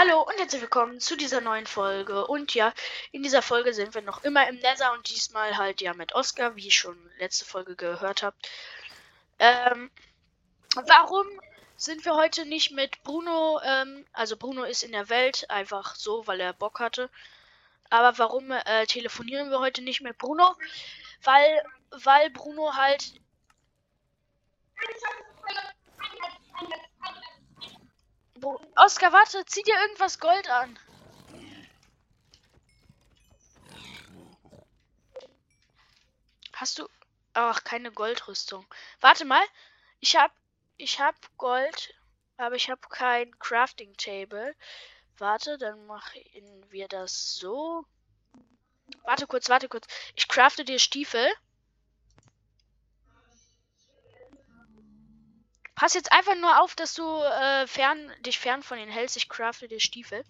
Hallo und herzlich willkommen zu dieser neuen Folge. Und ja, in dieser Folge sind wir noch immer im Nether und diesmal halt ja mit Oscar, wie ich schon letzte Folge gehört habt. Ähm, warum sind wir heute nicht mit Bruno? Ähm, also Bruno ist in der Welt einfach so, weil er Bock hatte. Aber warum äh, telefonieren wir heute nicht mit Bruno? Weil, weil Bruno halt Oskar, warte, zieh dir irgendwas Gold an. Hast du. Ach, keine Goldrüstung. Warte mal. Ich hab. Ich hab Gold, aber ich hab kein Crafting Table. Warte, dann machen wir das so. Warte kurz, warte kurz. Ich crafte dir Stiefel. Pass jetzt einfach nur auf, dass du äh, fern, dich fern von den hältst. Ich crafte dir Stiefel.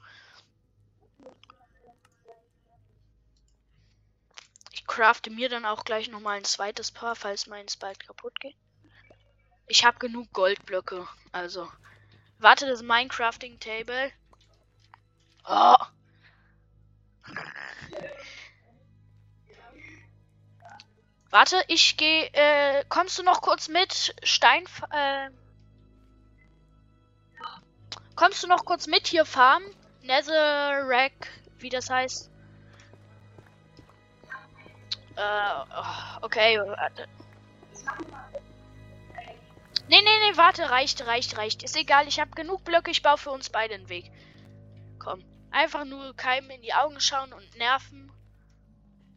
Ich crafte mir dann auch gleich noch mal ein zweites Paar, falls meins bald kaputt geht. Ich habe genug Goldblöcke, also. Warte, das Minecrafting Table. Oh. Warte, ich gehe. Äh, kommst du noch kurz mit? Stein. Äh, kommst du noch kurz mit hier farmen? Netherrack, wie das heißt. Äh, okay, warte. Nee, nee, nee, warte, reicht, reicht, reicht. Ist egal, ich habe genug Blöcke, ich baue für uns beide einen Weg. Komm, einfach nur keinem in die Augen schauen und nerven.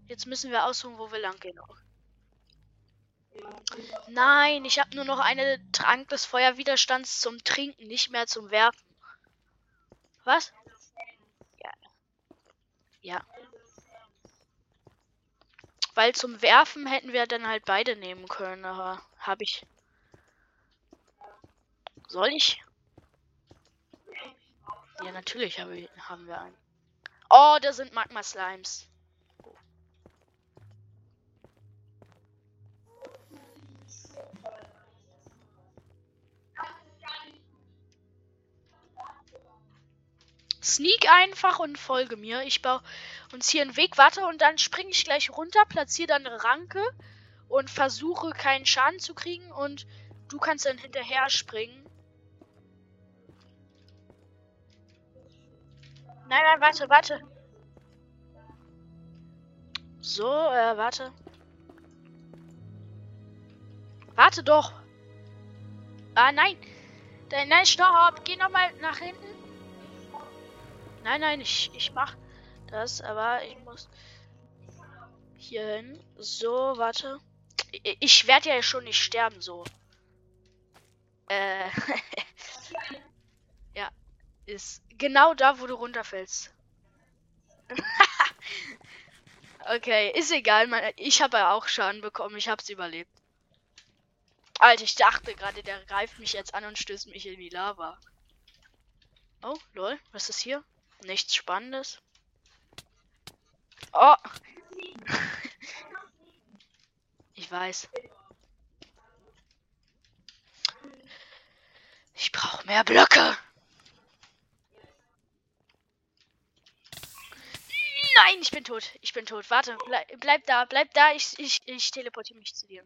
Jetzt müssen wir aussuchen, wo wir lang gehen. Nein, ich habe nur noch eine Trank des Feuerwiderstands zum Trinken, nicht mehr zum Werfen. Was? Ja. Ja. Weil zum Werfen hätten wir dann halt beide nehmen können, aber habe ich. Soll ich? Ja, natürlich hab ich, haben wir einen. Oh, da sind Magma Slimes. Sneak einfach und folge mir. Ich baue uns hier einen Weg, warte und dann springe ich gleich runter, platziere dann eine Ranke und versuche keinen Schaden zu kriegen und du kannst dann hinterher springen. Nein, nein, warte, warte. So, äh, warte. Warte doch. Ah, nein. Nein, stopp. Geh nochmal nach hinten. Nein, nein, ich, ich mach das, aber ich muss hier hin. So, warte. Ich, ich werde ja schon nicht sterben, so. Äh. ja, ist genau da, wo du runterfällst. okay, ist egal, man, ich habe ja auch Schaden bekommen, ich hab's überlebt. Alter, ich dachte gerade, der greift mich jetzt an und stößt mich in die Lava. Oh, lol, was ist hier? Nichts Spannendes. Oh! ich weiß. Ich brauche mehr Blöcke. Nein, ich bin tot. Ich bin tot. Warte, bleib, bleib da, bleib da. Ich, ich, ich teleportiere mich zu dir.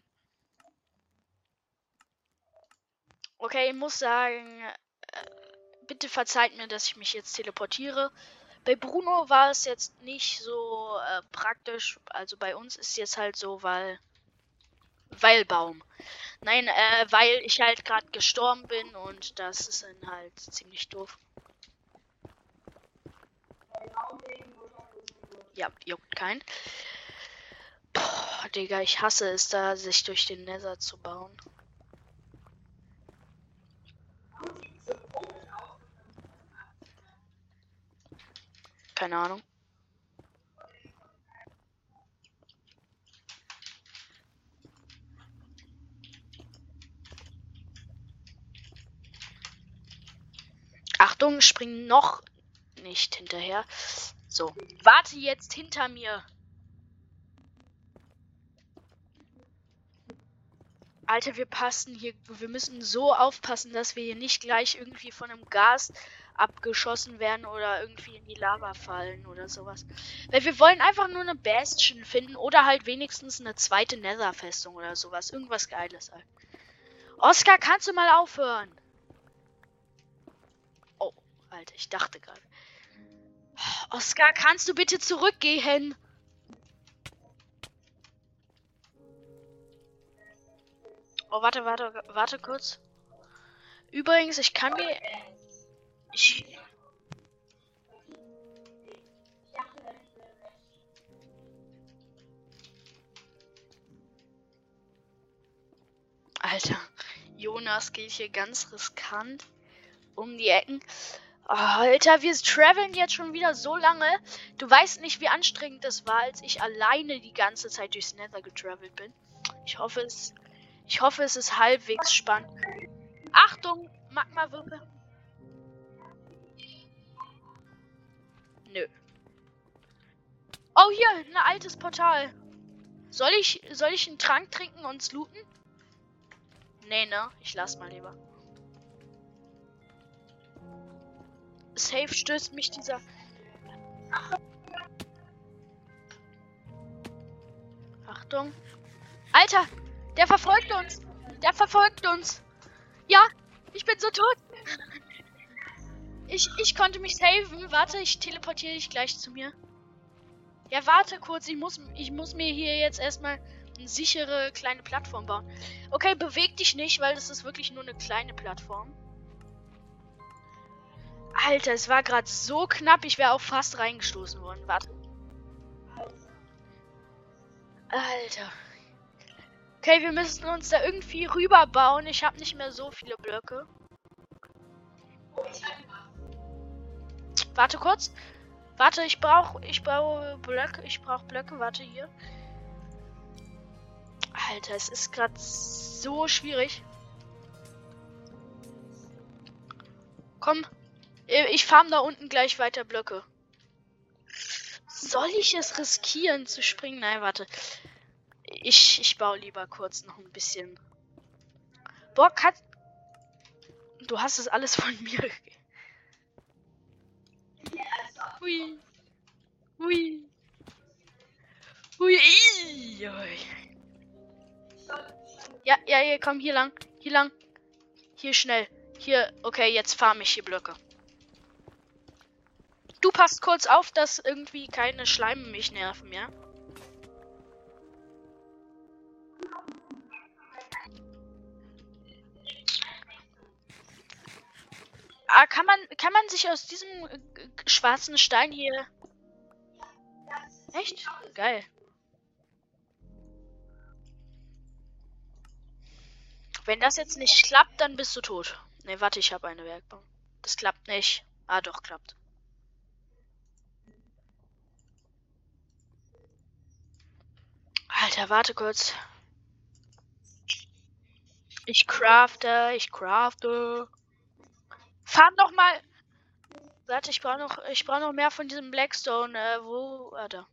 Okay, ich muss sagen, äh, bitte verzeiht mir, dass ich mich jetzt teleportiere. Bei Bruno war es jetzt nicht so äh, praktisch. Also bei uns ist jetzt halt so, weil. Weil Baum. Nein, äh, weil ich halt gerade gestorben bin und das ist dann halt ziemlich doof. Ja, juckt kein. Boah, Digga, ich hasse es da, sich durch den Nether zu bauen. Keine Ahnung. Achtung, spring noch nicht hinterher. So, warte jetzt hinter mir. Alter, wir passen hier, wir müssen so aufpassen, dass wir hier nicht gleich irgendwie von einem Gas abgeschossen werden oder irgendwie in die Lava fallen oder sowas. Weil wir wollen einfach nur eine Bastion finden oder halt wenigstens eine zweite Nether-Festung oder sowas. Irgendwas Geiles halt. Oscar, kannst du mal aufhören? Oh, Alter, ich dachte gerade. Oscar, kannst du bitte zurückgehen? Oh, warte, warte, warte kurz. Übrigens, ich kann mir. Alter, Jonas geht hier ganz riskant um die Ecken. Alter, wir traveln jetzt schon wieder so lange. Du weißt nicht, wie anstrengend das war, als ich alleine die ganze Zeit durchs Nether getravelt bin. Ich hoffe, es, ich hoffe, es ist halbwegs spannend. Achtung, Magma-Wippe. Nö. Oh, hier, ein altes Portal. Soll ich, soll ich einen Trank trinken und looten? Nee, ne? Ich lass mal lieber. Safe stößt mich dieser. Achtung. Alter, der verfolgt uns. Der verfolgt uns. Ja, ich bin so tot. Ich, ich konnte mich saven. Warte, ich teleportiere dich gleich zu mir. Ja, warte kurz. Ich muss, ich muss mir hier jetzt erstmal eine sichere kleine Plattform bauen. Okay, beweg dich nicht, weil das ist wirklich nur eine kleine Plattform. Alter, es war gerade so knapp. Ich wäre auch fast reingestoßen worden. Warte. Alter. Okay, wir müssen uns da irgendwie rüberbauen. Ich habe nicht mehr so viele Blöcke. Warte kurz. Warte, ich brauche ich brauche Blöcke, ich brauche Blöcke, warte hier. Alter, es ist gerade so schwierig. Komm, ich farm da unten gleich weiter Blöcke. Soll ich es riskieren zu springen? Nein, warte. Ich, ich baue lieber kurz noch ein bisschen. Boah, Kat Du hast es alles von mir. Hui. Hui. Hui. Ja, ja, hier, komm, hier lang. Hier lang. Hier schnell. Hier, okay, jetzt farm ich hier Blöcke. Du passt kurz auf, dass irgendwie keine Schleime mich nerven, ja? Ah, kann man, kann man sich aus diesem äh, schwarzen Stein hier. Echt? Geil. Wenn das jetzt nicht klappt, dann bist du tot. Ne, warte, ich habe eine Werkbank. Das klappt nicht. Ah, doch, klappt. Alter, warte kurz. Ich crafte, ich crafte. Fahr noch mal. Warte, ich brauche noch, ich brauche noch mehr von diesem Blackstone. Äh, wo? Da.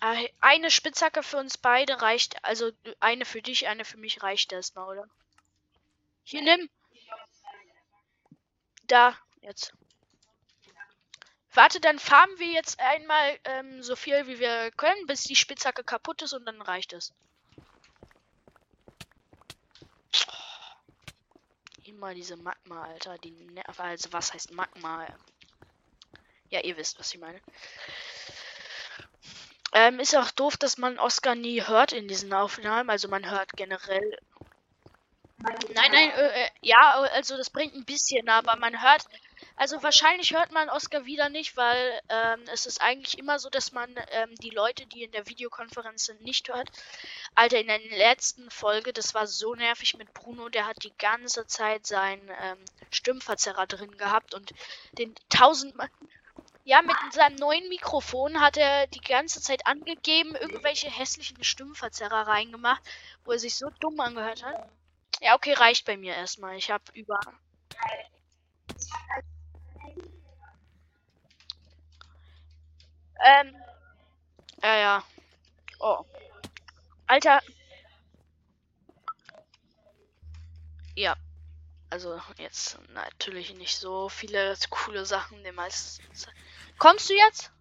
Ah, eine Spitzhacke für uns beide reicht. Also eine für dich, eine für mich reicht erstmal, oder? Hier nimm. Da, jetzt. Warte, dann farmen wir jetzt einmal ähm, so viel wie wir können, bis die Spitzhacke kaputt ist und dann reicht es. Immer diese Magma, Alter. Die Nerv also was heißt Magma? Ja, ihr wisst, was ich meine. Ähm, ist auch doof, dass man Oscar nie hört in diesen Aufnahmen. Also man hört generell. Nein, nein, äh, äh, ja, also das bringt ein bisschen, aber man hört also wahrscheinlich hört man Oscar wieder nicht, weil ähm, es ist eigentlich immer so, dass man ähm, die Leute, die in der Videokonferenz sind, nicht hört. Alter, in der letzten Folge, das war so nervig mit Bruno, der hat die ganze Zeit seinen ähm, Stimmverzerrer drin gehabt und den tausendmal. Ja, mit seinem neuen Mikrofon hat er die ganze Zeit angegeben, irgendwelche hässlichen Stimmverzerrer reingemacht, wo er sich so dumm angehört hat. Ja, okay, reicht bei mir erstmal. Ich habe über Ähm. Ja, ja. Oh. Alter. Ja. Also jetzt natürlich nicht so viele coole Sachen. Den meisten. Kommst du jetzt?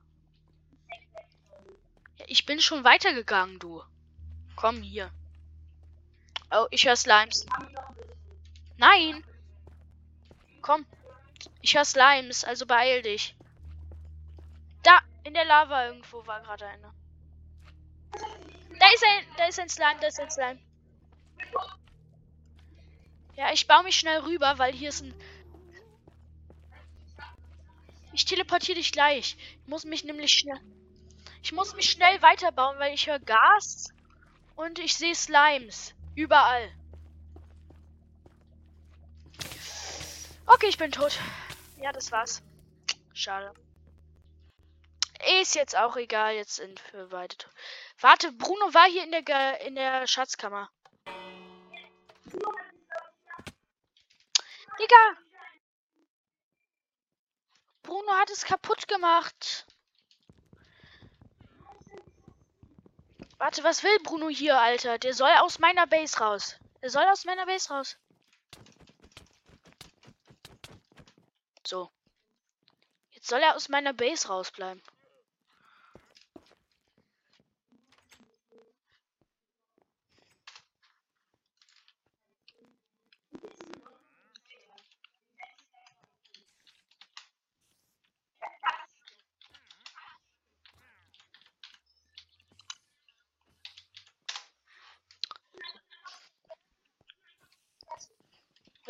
Ich bin schon weitergegangen, du. Komm hier. Oh, ich höre Slimes. Nein. Komm. Ich höre Slimes, also beeil dich. In der Lava irgendwo war gerade einer. Da ist ein, da ist ein Slime, da ist ein Slime. Ja, ich baue mich schnell rüber, weil hier ist ein... Ich teleportiere dich gleich. Ich muss mich nämlich schnell... Ich muss mich schnell weiterbauen, weil ich höre Gas und ich sehe Slimes. Überall. Okay, ich bin tot. Ja, das war's. Schade. Ist jetzt auch egal, jetzt sind wir beide. Warte, Bruno war hier in der in der Schatzkammer. Digga! Bruno hat es kaputt gemacht. Warte, was will Bruno hier, Alter? Der soll aus meiner Base raus. Der soll aus meiner Base raus. So. Jetzt soll er aus meiner Base rausbleiben.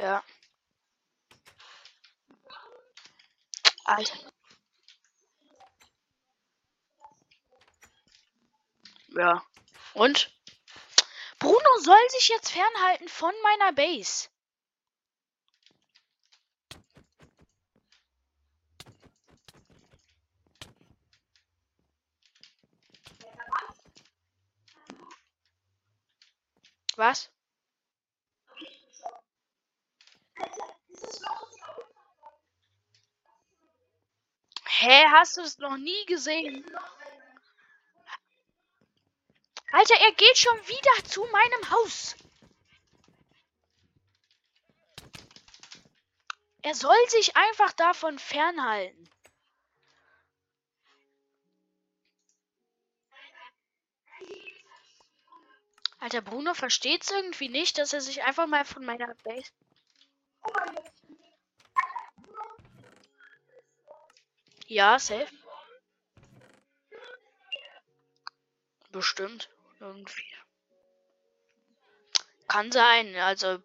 Ja. Alter. Ja. Und? Bruno soll sich jetzt fernhalten von meiner Base. Was? Hä, hast du es noch nie gesehen? Alter, er geht schon wieder zu meinem Haus. Er soll sich einfach davon fernhalten. Alter, Bruno versteht es irgendwie nicht, dass er sich einfach mal von meiner Base... Ja, safe. Bestimmt. Irgendwie. Kann sein. Also,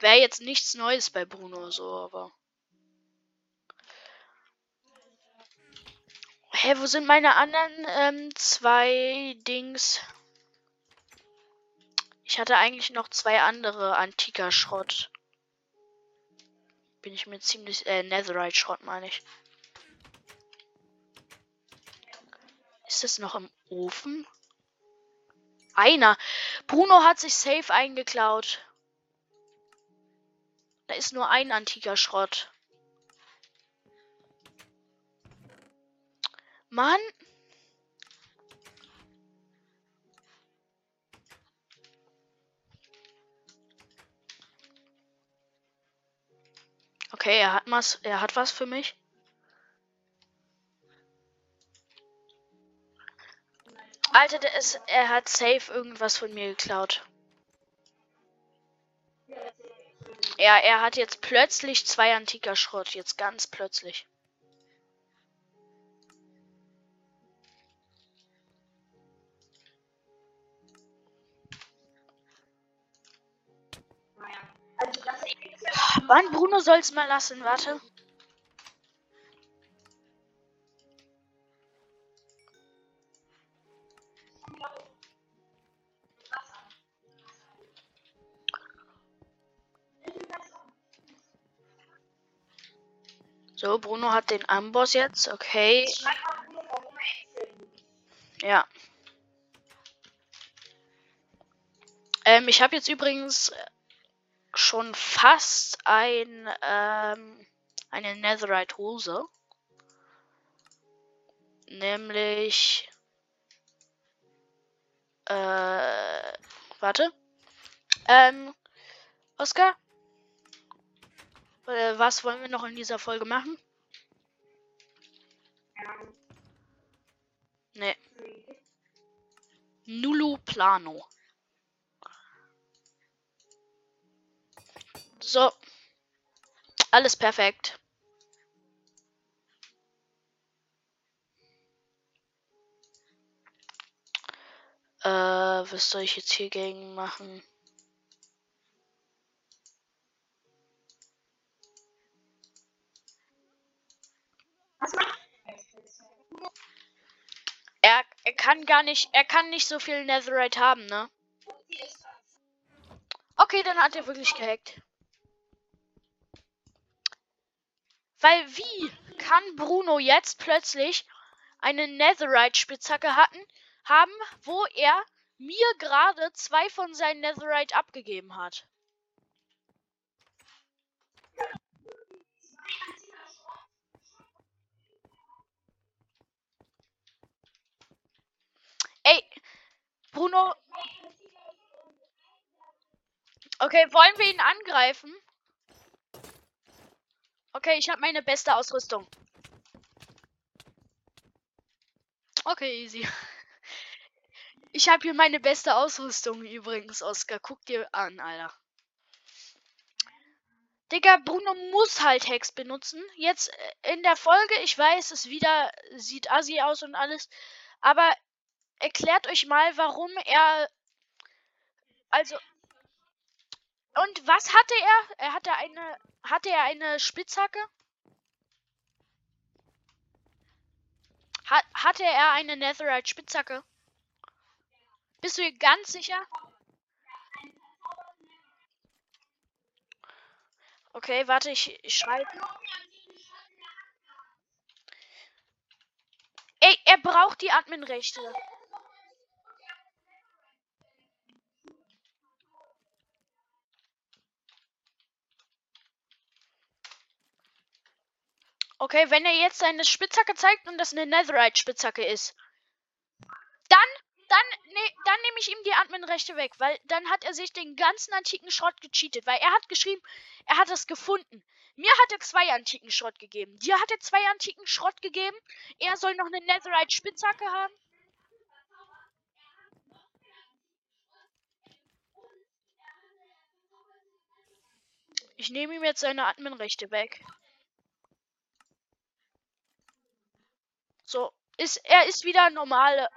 wäre jetzt nichts Neues bei Bruno so, aber. Hä, wo sind meine anderen ähm, zwei Dings? Ich hatte eigentlich noch zwei andere antiker Schrott. Bin ich mir ziemlich. Äh, Netherite Schrott meine ich. Ist das noch im Ofen? Einer. Bruno hat sich safe eingeklaut. Da ist nur ein antiker Schrott. Mann. Okay, er hat was, er hat was für mich. Alter, der ist, er hat safe irgendwas von mir geklaut. Ja, er hat jetzt plötzlich zwei antiker Schrott, jetzt ganz plötzlich. Wann Bruno soll's mal lassen, warte. So, Bruno hat den Amboss jetzt, okay. Ja. Ähm, ich habe jetzt übrigens schon fast ein, ähm, eine Netherite Hose. Nämlich, äh, warte. Ähm, Oscar? Äh, was wollen wir noch in dieser Folge machen? Ne. Nulu Plano. So. Alles perfekt. Äh, was soll ich jetzt hier gegen machen? Er, er kann gar nicht, er kann nicht so viel Netherite haben, ne? Okay, dann hat er wirklich gehackt. Weil wie kann Bruno jetzt plötzlich eine Netherite-Spitzhacke hatten, haben, wo er mir gerade zwei von seinen Netherite abgegeben hat? Ey, Bruno. Okay, wollen wir ihn angreifen? Okay, ich habe meine beste Ausrüstung. Okay, easy. Ich habe hier meine beste Ausrüstung übrigens, Oscar. Guck dir an, Alter. Digga, Bruno muss halt Hex benutzen. Jetzt äh, in der Folge, ich weiß, es wieder sieht assi aus und alles. Aber erklärt euch mal, warum er. Also. Und was hatte er? Er hatte eine. Hatte er eine Spitzhacke? Hat, hatte er eine Netherite Spitzhacke? Bist du dir ganz sicher? Okay, warte, ich, ich schreibe. Ey, er braucht die Adminrechte. Okay, wenn er jetzt seine Spitzhacke zeigt und das eine Netherite-Spitzhacke ist, dann, dann, ne, dann nehme ich ihm die Admin-Rechte weg, weil dann hat er sich den ganzen antiken Schrott gecheatet, weil er hat geschrieben, er hat es gefunden. Mir hat er zwei antiken Schrott gegeben. Dir hat er zwei antiken Schrott gegeben. Er soll noch eine Netherite-Spitzhacke haben. Ich nehme ihm jetzt seine Admin-Rechte weg. So, ist er ist wieder normale.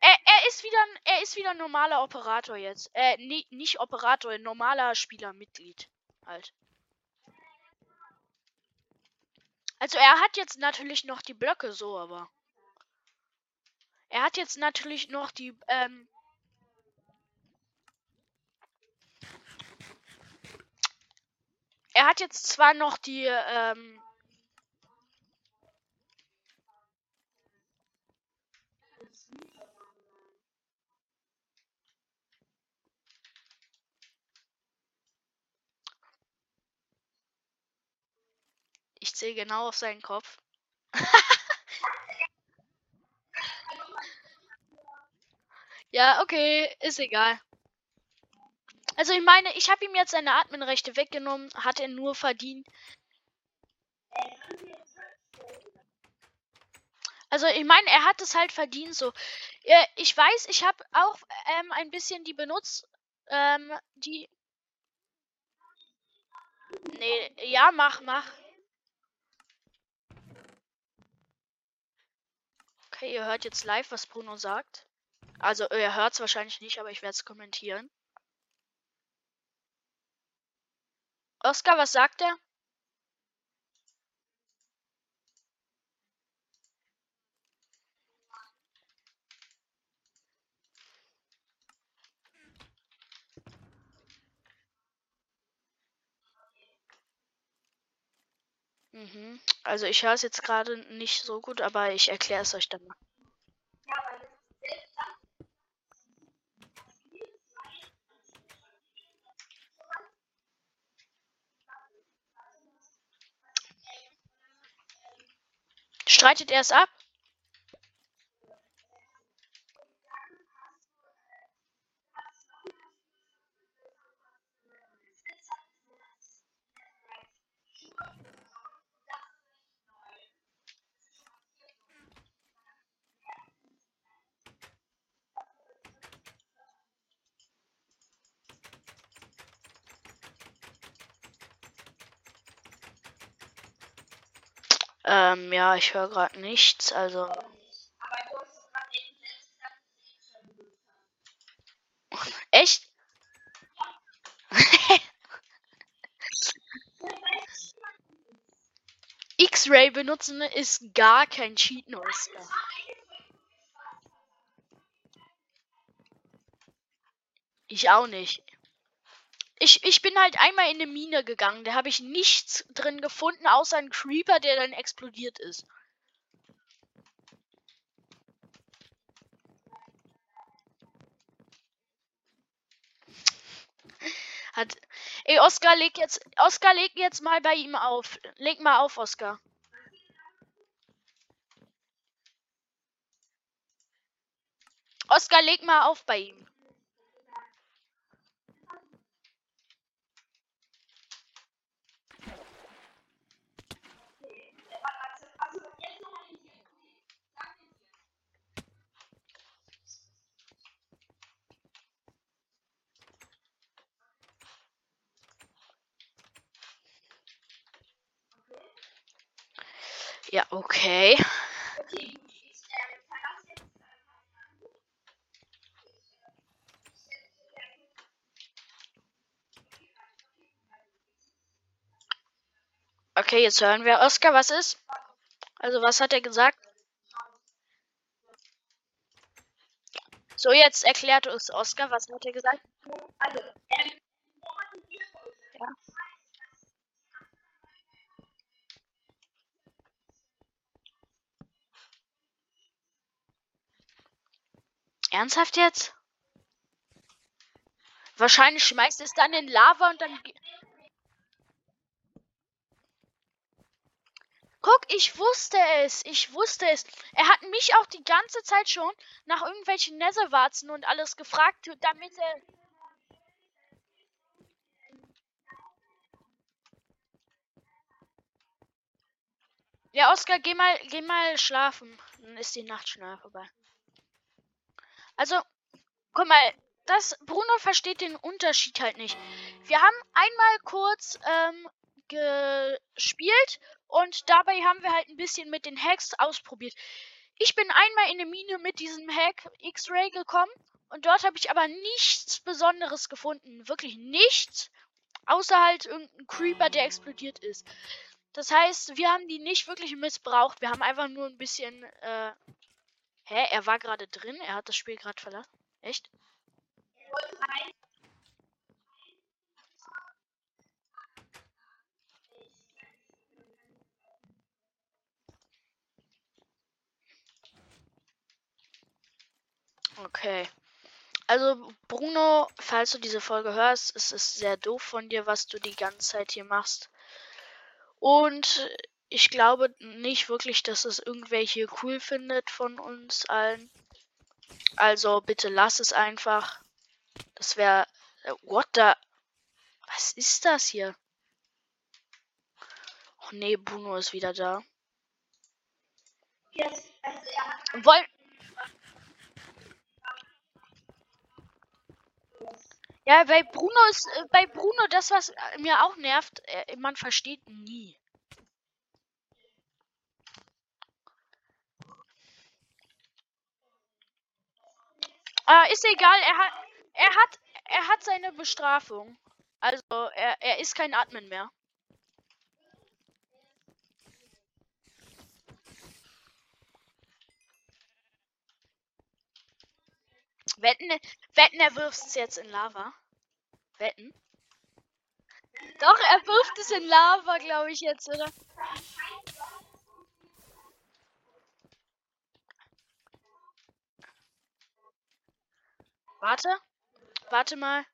Er, er ist wieder er ist wieder normaler Operator jetzt. Äh, nie, nicht Operator, normaler Spielermitglied halt. Also er hat jetzt natürlich noch die Blöcke so, aber er hat jetzt natürlich noch die ähm, er hat jetzt zwar noch die ähm, Ich zähle genau auf seinen Kopf. ja, okay, ist egal. Also ich meine, ich habe ihm jetzt seine Adminrechte weggenommen, hat er nur verdient. Also ich meine, er hat es halt verdient so. Ich weiß, ich habe auch ähm, ein bisschen die benutzt, ähm, die. Nee, ja, mach, mach. Okay, ihr hört jetzt live, was Bruno sagt. Also, ihr hört es wahrscheinlich nicht, aber ich werde es kommentieren. Oscar, was sagt er? Mhm. Also ich höre es jetzt gerade nicht so gut, aber ich erkläre es euch dann mal. Streitet er es ab? Ähm, ja, ich höre gerade nichts, also. Echt? X-Ray benutzen ist gar kein Cheaten, Oscar. Ich auch nicht. Ich, bin halt einmal in eine Mine gegangen. Da habe ich nichts drin gefunden, außer ein Creeper, der dann explodiert ist. Hat. Ey, Oscar, leg jetzt. Oscar, leg jetzt mal bei ihm auf. Leg mal auf, Oscar. Oscar, leg mal auf bei ihm. Ja, okay. Okay, jetzt hören wir. Oscar, was ist? Also, was hat er gesagt? So, jetzt erklärt uns Oscar, was hat er gesagt? Also, ähm, Ernsthaft jetzt? Wahrscheinlich schmeißt es dann in Lava und dann. Guck, ich wusste es. Ich wusste es. Er hat mich auch die ganze Zeit schon nach irgendwelchen Netherwarzen und alles gefragt, damit er. Ja, Oskar, geh mal, geh mal schlafen. Dann ist die Nacht schneller vorbei. Also, guck mal, das Bruno versteht den Unterschied halt nicht. Wir haben einmal kurz ähm, gespielt und dabei haben wir halt ein bisschen mit den Hacks ausprobiert. Ich bin einmal in eine Mine mit diesem Hack X-Ray gekommen und dort habe ich aber nichts Besonderes gefunden. Wirklich nichts. Außer halt irgendein Creeper, der explodiert ist. Das heißt, wir haben die nicht wirklich missbraucht. Wir haben einfach nur ein bisschen äh, Hä? Er war gerade drin? Er hat das Spiel gerade verlassen? Echt? Okay. Also, Bruno, falls du diese Folge hörst, es ist sehr doof von dir, was du die ganze Zeit hier machst. Und ich glaube nicht wirklich, dass es irgendwelche cool findet von uns allen. Also bitte lass es einfach. Das wäre. Äh, what the. Was ist das hier? Oh nee, Bruno ist wieder da. Yes. Wollen. Ja, bei Bruno ist äh, bei Bruno das, was mir auch nervt, äh, man versteht Äh, ist egal, er hat, er hat, er hat seine Bestrafung. Also, er, er ist kein Admin mehr. Wetten, wetten, er wirft es jetzt in Lava. Wetten? Doch, er wirft es in Lava, glaube ich jetzt, oder? Warte. Warte mal.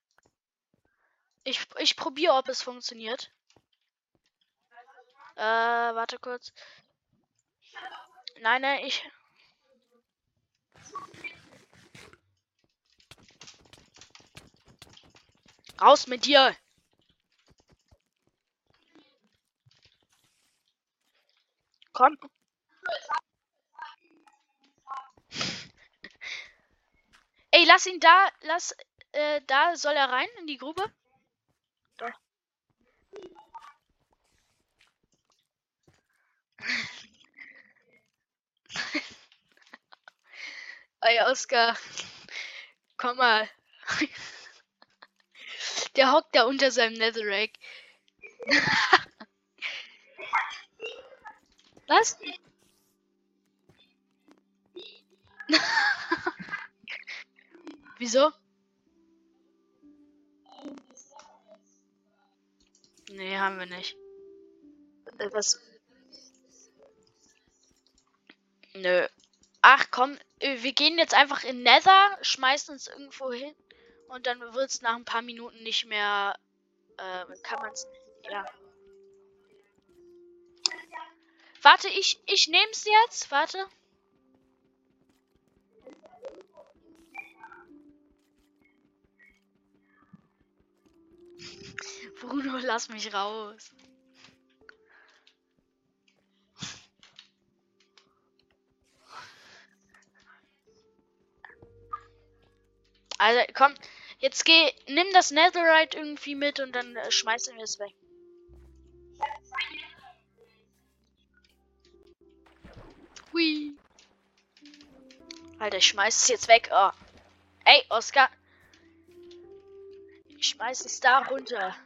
Ich, ich probiere, ob es funktioniert. Äh, warte kurz. Nein, nein, ich. Raus mit dir! Komm. Lass ihn da, lass, äh, da soll er rein in die Grube? Doch. Ey, Oscar. Komm mal. Der hockt da unter seinem Netherrack. Was? Wieso? Nee, haben wir nicht. Äh, was? Nö. Ach komm, äh, wir gehen jetzt einfach in Nether, schmeißen uns irgendwo hin und dann wird es nach ein paar Minuten nicht mehr. Äh, kann man es. Ja. Warte, ich, ich nehme es jetzt. Warte. Lass mich raus. Also, komm, jetzt geh, nimm das Netherite irgendwie mit und dann äh, schmeißen wir es weg. Hui. Alter, ich schmeiß es jetzt weg. Oh. Ey, Oscar. Ich schmeiß es da runter.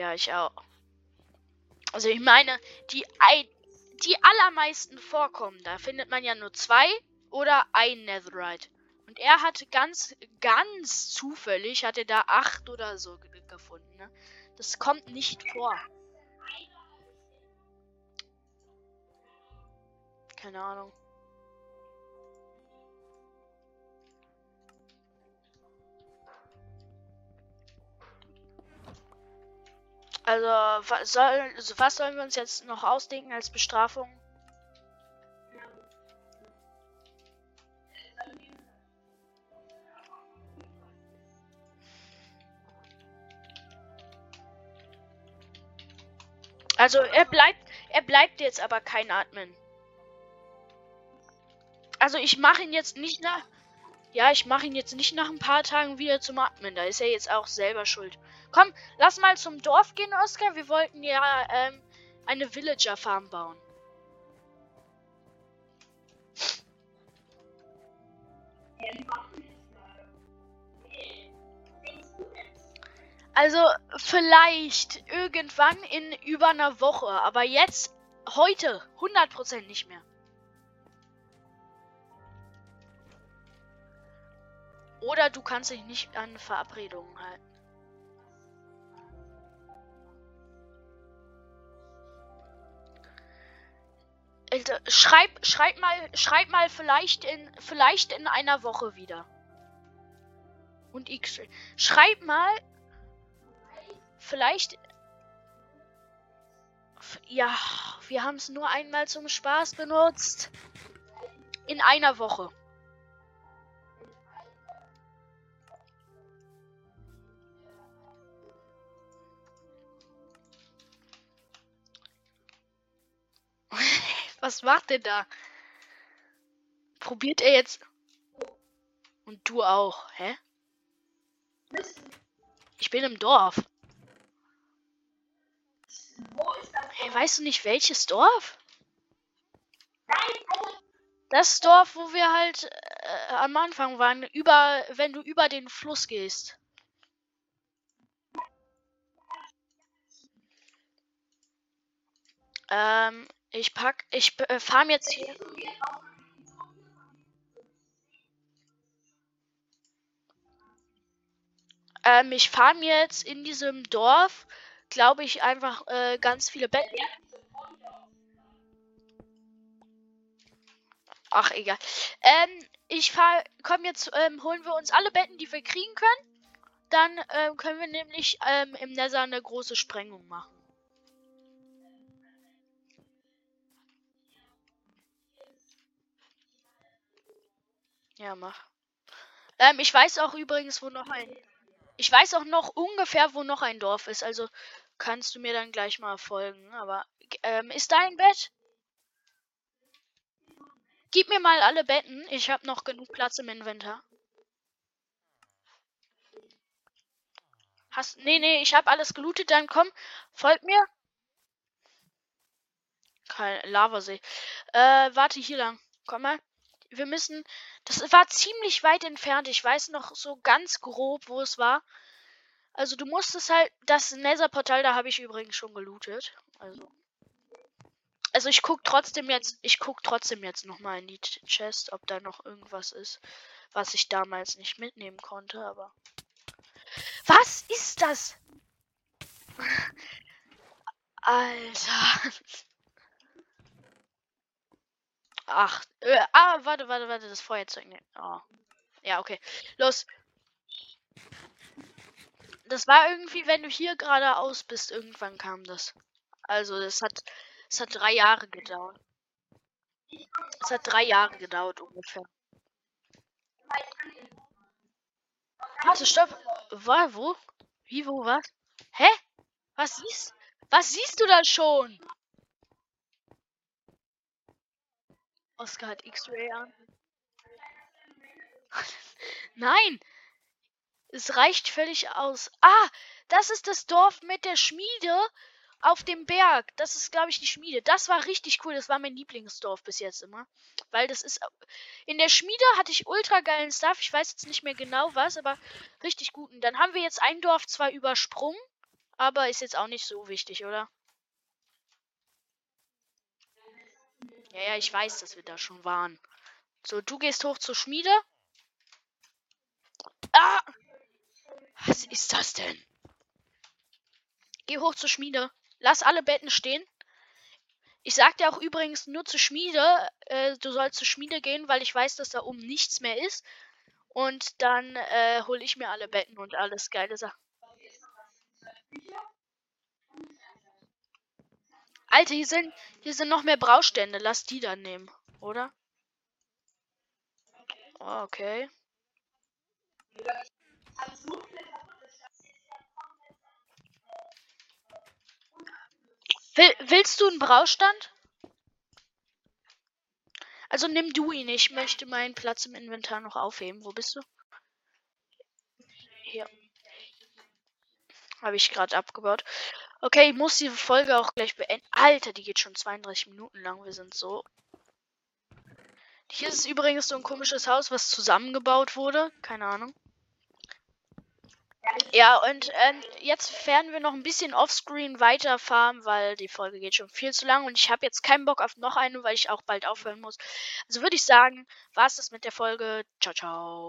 Ja, ich auch. Also ich meine, die, die allermeisten vorkommen, da findet man ja nur zwei oder ein Netherite. Und er hatte ganz, ganz zufällig, hat er da acht oder so gefunden. Ne? Das kommt nicht vor. Keine Ahnung. Also, was, soll, also was sollen wir uns jetzt noch ausdenken als Bestrafung? Also er bleibt, er bleibt jetzt aber kein Atmen. Also ich mache ihn jetzt nicht nach, ja, ich mache ihn jetzt nicht nach ein paar Tagen wieder zum Atmen. Da ist er jetzt auch selber schuld. Komm, lass mal zum Dorf gehen, Oskar. Wir wollten ja ähm, eine Villager-Farm bauen. Also vielleicht irgendwann in über einer Woche, aber jetzt, heute, 100% nicht mehr. Oder du kannst dich nicht an Verabredungen halten. Schreib, schreib mal, schreib mal vielleicht in, vielleicht in einer Woche wieder. Und X. Schreib mal, vielleicht. Ja, wir haben es nur einmal zum Spaß benutzt. In einer Woche. Was macht der da? Probiert er jetzt. Und du auch, hä? Ich bin im Dorf. Hey, weißt du nicht welches Dorf? Das Dorf, wo wir halt äh, am Anfang waren, über, wenn du über den Fluss gehst. Ähm, ich pack, ich äh, farm jetzt hier. Ähm, ich farm jetzt in diesem Dorf, glaube ich, einfach äh, ganz viele Betten. Ach, egal. Ähm, ich fahr, komm jetzt, ähm, holen wir uns alle Betten, die wir kriegen können. Dann ähm, können wir nämlich ähm, im Nether eine große Sprengung machen. Ja, mach. Ähm, ich weiß auch übrigens, wo noch ein. Ich weiß auch noch ungefähr, wo noch ein Dorf ist. Also kannst du mir dann gleich mal folgen. Aber ähm, ist dein Bett? Gib mir mal alle Betten. Ich habe noch genug Platz im Inventar. Hast. Nee, nee, ich habe alles gelootet. Dann komm, folgt mir. Kein Lavasee. Äh, warte hier lang. Komm mal. Wir müssen. Das war ziemlich weit entfernt. Ich weiß noch so ganz grob, wo es war. Also du musstest halt. Das Nether-Portal, da habe ich übrigens schon gelootet. Also. Also ich guck trotzdem jetzt, ich guck trotzdem jetzt nochmal in die Chest, ob da noch irgendwas ist, was ich damals nicht mitnehmen konnte, aber. Was ist das? Alter. Ach, äh, ah, warte, warte, warte, das Feuerzeug. Ne. Oh. Ja, okay. Los. Das war irgendwie, wenn du hier geradeaus bist, irgendwann kam das. Also, das hat, es hat drei Jahre gedauert. Es hat drei Jahre gedauert ungefähr. Warte, stopp. War, wo? Wie, wo, was? Hä? Was siehst, was siehst du da schon? Oscar hat X-Ray an. Nein! Es reicht völlig aus. Ah, das ist das Dorf mit der Schmiede auf dem Berg. Das ist, glaube ich, die Schmiede. Das war richtig cool. Das war mein Lieblingsdorf bis jetzt immer. Weil das ist. In der Schmiede hatte ich ultra geilen Stuff. Ich weiß jetzt nicht mehr genau was, aber richtig guten. Dann haben wir jetzt ein Dorf zwar übersprungen, aber ist jetzt auch nicht so wichtig, oder? Ja, ja, ich weiß, dass wir da schon waren. So, du gehst hoch zur Schmiede. Ah! Was ist das denn? Geh hoch zur Schmiede. Lass alle Betten stehen. Ich sag dir auch übrigens nur zur Schmiede. Äh, du sollst zur Schmiede gehen, weil ich weiß, dass da oben nichts mehr ist. Und dann äh, hole ich mir alle Betten und alles geile Sachen. Alter, hier sind, hier sind noch mehr Braustände. Lass die dann nehmen, oder? Oh, okay. Will, willst du einen Braustand? Also nimm du ihn. Ich möchte meinen Platz im Inventar noch aufheben. Wo bist du? Hier. Habe ich gerade abgebaut. Okay, ich muss die Folge auch gleich beenden. Alter, die geht schon 32 Minuten lang. Wir sind so. Hier ist übrigens so ein komisches Haus, was zusammengebaut wurde. Keine Ahnung. Ja, und äh, jetzt werden wir noch ein bisschen offscreen weiterfahren, weil die Folge geht schon viel zu lang und ich habe jetzt keinen Bock auf noch eine, weil ich auch bald aufhören muss. Also würde ich sagen, war es das mit der Folge. Ciao, ciao.